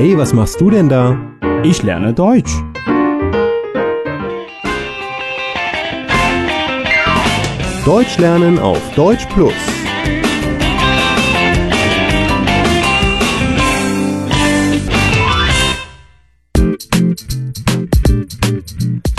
Hey, was machst du denn da? Ich lerne Deutsch. Deutsch lernen auf Deutsch Plus.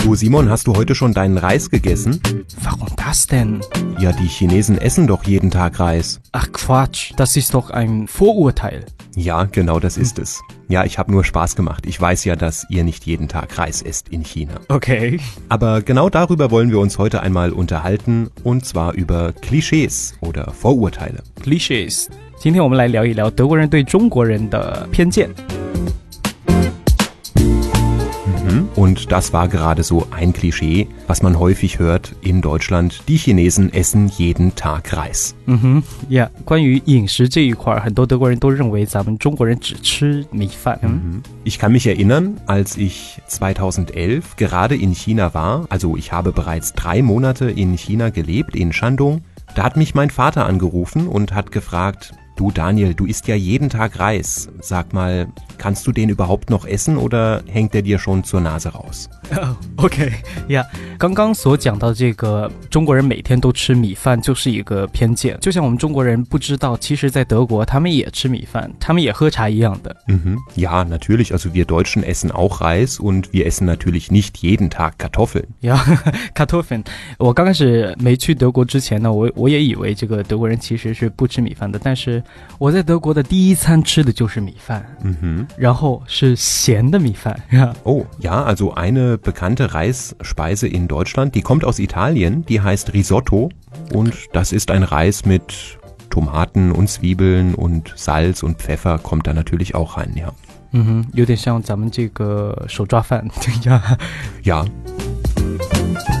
Du Simon, hast du heute schon deinen Reis gegessen? Warum das denn? Ja, die Chinesen essen doch jeden Tag Reis. Ach Quatsch, das ist doch ein Vorurteil. Ja, genau das ist es. Ja, ich habe nur Spaß gemacht. Ich weiß ja, dass ihr nicht jeden Tag Reis esst in China. Okay. Aber genau darüber wollen wir uns heute einmal unterhalten, und zwar über Klischees oder Vorurteile. Clichés。今天我们来聊一聊德国人对中国人的偏见。 Und das war gerade so ein Klischee, was man häufig hört in Deutschland. Die Chinesen essen jeden Tag Reis. 嗯哼，Yeah，关于饮食这一块儿，很多德国人都认为咱们中国人只吃米饭。嗯 Ich kann mich erinnern, als ich 2011 gerade in China war, also ich habe bereits drei Monate in China gelebt, in Shandong, da hat mich mein Vater angerufen und hat gefragt, du Daniel, du isst ja jeden Tag Reis. Sag mal, kannst du den überhaupt noch essen oder hängt der dir schon zur Nase raus? OK，Yeah，刚刚所讲到这个中国人每天都吃米饭，就是一个偏见。就像我们中国人不知道，其实在德国他们也吃米饭，他们也喝茶一样的。 Mhm. Ja, natürlich. Also wir Deutschen essen auch Reis und wir essen natürlich nicht jeden Tag Kartoffeln. 呀，卡托芬，我刚开始没去德国之前呢，我我也以为这个德国人其实是不吃米饭的，但是 我在德国的第一餐吃的就是米饭， Mhm. 然后是咸的米饭呀。 Oh, ja, also eine bekannte Reisspeise in Deutschland, die kommt aus Italien, die heißt Risotto und das ist ein Reis mit Tomaten und Zwiebeln und Salz und Pfeffer kommt da natürlich auch rein, ja. 嗯哼，有点像咱们这个手抓饭呀。 Ja.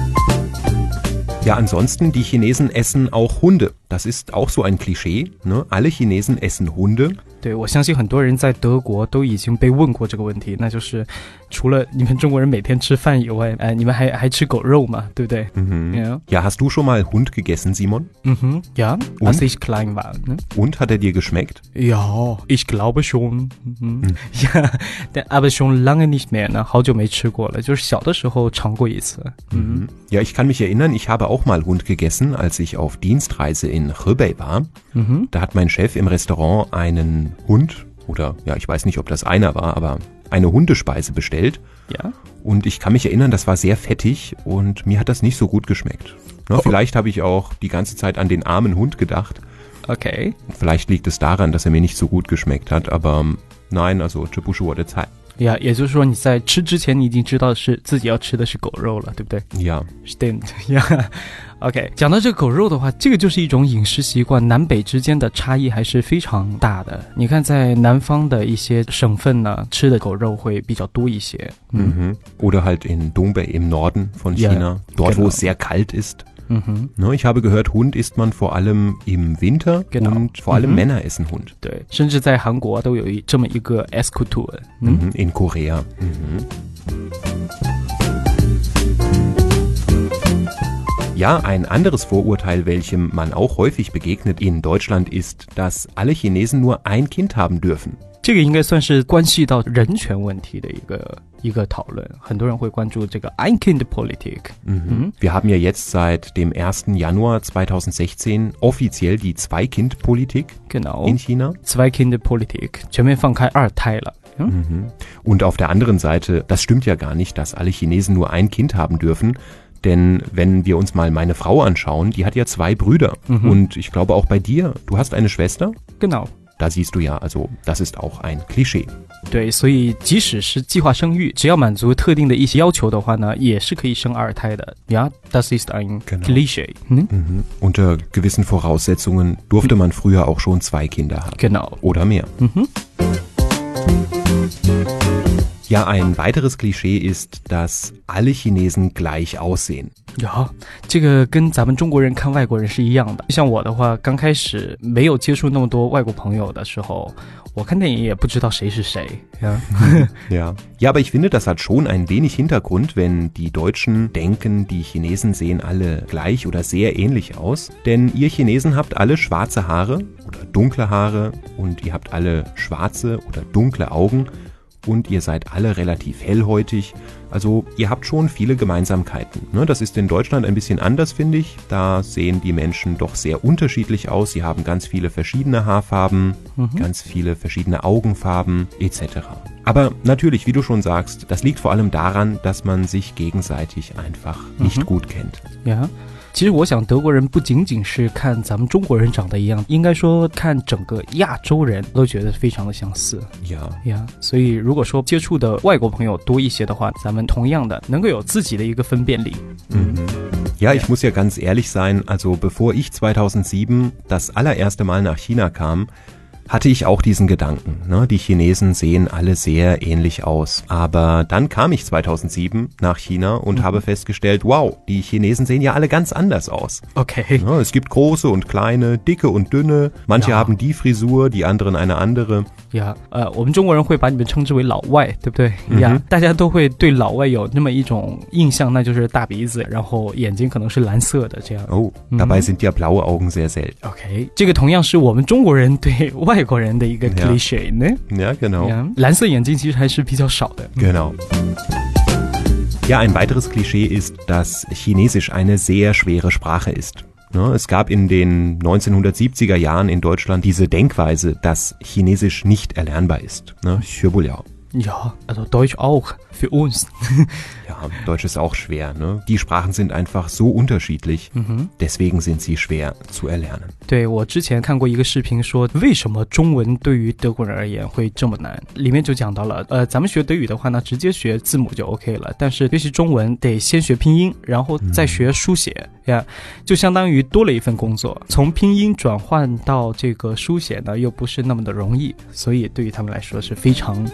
Ja, ansonsten, die Chinesen essen auch Hunde. Das ist auch so ein Klischee. Ne? Alle Chinesen essen Hunde. 对，我相信很多人在德国都已经被问过这个问题，那就是除了你们中国人每天吃饭以外，哎，你们还还吃狗肉嘛，对不对？ Mhm. Ja. Ja, hast du schon mal Hund gegessen, Simon? 嗯哼，Ja, Und? als ich klein war. Ne? Und hat er dir geschmeckt? Ja, ich glaube schon. 嗯，呀，但 aber schon lange nicht mehr 呢，好久没吃过了，就是小的时候尝过一次。嗯 Ja, ich kann mich erinnern, ich habe auch mal Hund gegessen, als ich auf Dienstreise in Hebei war. 嗯哼， Da hat mein Chef im Restaurant einen Hund oder ja, ich weiß nicht, ob das einer war, aber eine Hundespeise bestellt. Ja. Und ich kann mich erinnern, das war sehr fettig und mir hat das nicht so gut geschmeckt. Ne, oh. Vielleicht habe ich auch die ganze Zeit an den armen Hund gedacht. Okay. Vielleicht liegt es daran, dass er mir nicht so gut geschmeckt hat, aber nein, also Chibushu What a Time 呀，也就是说你在吃之前你已经知道是自己要吃的是狗肉了，对不对？Ja, Stimmt，呀，OK。讲到这个狗肉的话，这个就是一种饮食习惯，南北之间的差异还是非常大的。你看，在南方的一些省份呢，吃的狗肉会比较多一些。嗯 mhm. Oder halt in Dongbei im Norden von China, dort wo es sehr kalt ist. Mhm. Ich habe gehört, Hund isst man vor allem im Winter genau. und vor allem mhm. Männer essen Hund. Genau. In Korea. Mhm. Ja, ein anderes Vorurteil, welchem man auch häufig begegnet in Deutschland, ist, dass alle Chinesen nur ein Kind haben dürfen. 这个应该算是关系到人权问题的一个一个讨论，很多人会关注这个 Ein Kind Politik。 Mhm. Wir haben ja jetzt seit dem 1. Januar 2016 offiziell die Zwei-Kind-Politik genau in China. Zwei Kind Politik 全面放开二胎了。嗯 Mhm. Und auf der anderen Seite, das stimmt ja gar nicht, dass alle Chinesen nur ein Kind haben dürfen. Denn wenn wir uns mal meine Frau anschauen, die hat ja zwei Brüder. Und ich glaube auch bei dir, du hast eine Schwester. ，genau。 Da siehst du ja, also das ist auch ein Klischee. 对，所以即使是计划生育，只要满足特定的一些要求的话呢，也是可以生二胎的。Ja, das ist ein Genau. Klischee。嗯 Mhm. Unter gewissen Voraussetzungen durfte man früher auch schon zwei Kinder haben. ，genau。 Oder mehr. 嗯哼， Ja, ein weiteres Klischee ist, dass alle Chinesen gleich aussehen. 有这个跟咱们中国人看外国人是一样的。像我的话，刚开始没有接触那么多外国朋友的时候，我看电影也不知道谁是谁呀。 Ja. Ja, aber ich finde, das hat schon ein wenig Hintergrund, wenn die Deutschen denken, die Chinesen sehen alle gleich oder sehr ähnlich aus. Denn ihr Chinesen habt alle schwarze Haare oder dunkle Haare und ihr habt alle schwarze oder dunkle Augen und ihr seid alle relativ hellhäutig. also ihr habt schon viele Gemeinsamkeiten. Ne? Das ist in Deutschland ein bisschen anders, finde ich. Da sehen die Menschen doch sehr unterschiedlich aus. Sie haben ganz viele verschiedene Haarfarben, mhm. ganz viele verschiedene Augenfarben etc. Aber natürlich, wie du schon sagst, das liegt vor allem daran, dass man sich gegenseitig einfach nicht mhm. gut kennt. Ja. 其实我想，德国人不仅仅是看咱们中国人长得一样，应该说看整个亚洲人都觉得非常的相似。呀呀，所以如果说接触的外国朋友多一些的话，咱们同样的能够有自己的一个分辨力。嗯。Ja, ich muss ja ganz ehrlich sein, also bevor ich 2007 das allererste Mal nach China kam, hatte ich auch diesen Gedanken. Ne? Die Chinesen sehen alle sehr ähnlich aus. Aber dann kam ich 2007 nach China und mhm. habe festgestellt, wow, die Chinesen sehen ja alle ganz anders aus. Okay. Ne? Es gibt große und kleine, dicke und dünne. Manche ja. haben die Frisur, die anderen eine andere. 呀，呃，我们中国人会把你们称之为老外，对不对？呀，大家都会对老外有那么一种印象，那就是大鼻子，然后眼睛可能是蓝色的这样。哦，dabei sind ja blaue Augen sehr selten. OK，这个同样是我们中国人对外 国人的一个 cliché 呢。Ja, genau. 蓝色眼睛其实还是比较少的。Genau. Ja, ein weiteres Klischee ist, dass Chinesisch eine sehr schwere Sprache ist. Ne, es gab in den 1970er Jahren in Deutschland diese Denkweise, dass Chinesisch nicht erlernbar ist. Ne? Ja, also Deutsch auch für uns. ja, Deutsch ist auch schwer. Ne? Die Sprachen sind einfach so unterschiedlich, mhm. deswegen sind sie schwer zu erlernen. 对我之前看过一个视频，说为什么中文对于德国人而言会这么难？里面就讲到了，呃，咱们学德语的话呢，直接学字母就 OK 了，但是学习中文得先学拼音，然后再学书写呀，就相当于多了一份工作。从拼音转换到这个书写呢，又不是那么的容易，所以对于他们来说是非常。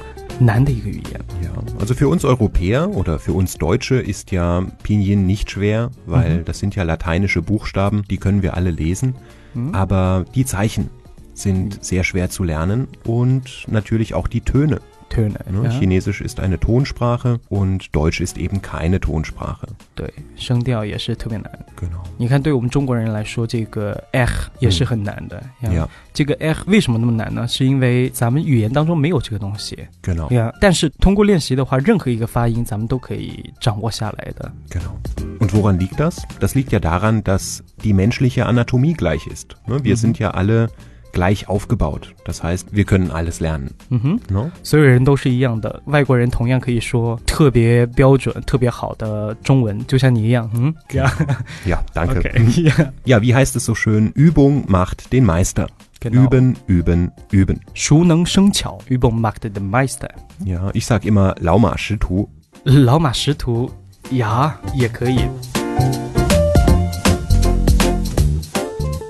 Ja, also für uns Europäer oder für uns Deutsche ist ja Pinyin nicht schwer, weil mhm. das sind ja lateinische Buchstaben, die können wir alle lesen. Mhm. Aber die Zeichen sind sehr schwer zu lernen und natürlich auch die Töne. Töne. Ne? Ja. Chinesisch ist eine Tonsprache und Deutsch ist eben keine Tonsprache. 对，声调也是特别难。Genau. 你看，对我们中国人来说，这个 h 也是很难的。呀，这个 h 为什么那么难呢？是因为咱们语言当中没有这个东西。Genau. 呀，但是通过练习的话，任何一个发音咱们都可以掌握下来的。Genau. Und woran liegt das? Das liegt ja daran, dass die menschliche Anatomie gleich ist. Ne? Wir mhm. sind ja alle gleich aufgebaut. Das heißt, wir können alles lernen. Mhm. No? 所有人都是一样的，外国人同样可以说特别标准、特别好的中文，就像你一样。嗯，ja, ja, danke. Okay. Ja. ja, wie heißt es so schön? Übung macht den Meister. Genau. Üben, üben, üben. 熟能生巧，Übung macht den Meister. Ja, ich sag immer 老马识途。老马识途，ja，也可以。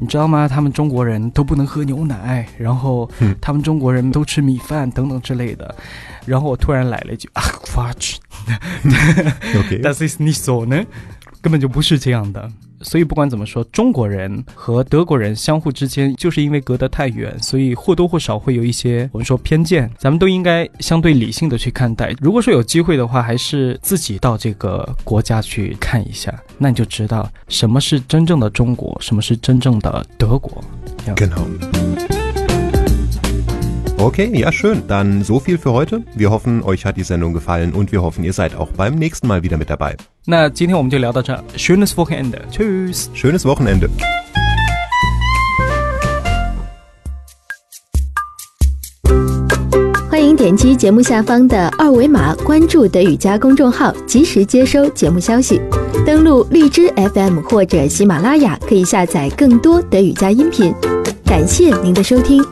你知道吗？他们中国人都不能喝牛奶，然后他们中国人都吃米饭等等之类的。然后我突然来了一句啊，Quatsch，Das ist nicht so 呢，根本就不是这样的。所以不管怎么说，中国人和德国人相互之间，就是因为隔得太远，所以或多或少会有一些我们说偏见。咱们都应该相对理性的去看待。如果说有机会的话，还是自己到这个国家去看一下，那你就知道什么是真正的中国，什么是真正的德国。Genau. Okay, ja schön. Dann so viel für heute. Wir hoffen, euch hat die Sendung gefallen und wir hoffen, ihr seid auch beim nächsten Mal wieder mit dabei. 那今天我们就聊到这。Schönes Wochenende. Tschüss. Schönes Wochenende. 欢迎点击节目下方的二维码关注德语家公众号，及时接收节目消息。登录荔枝 FM 或者喜马拉雅，可以下载更多德语家音频。感谢您的收听。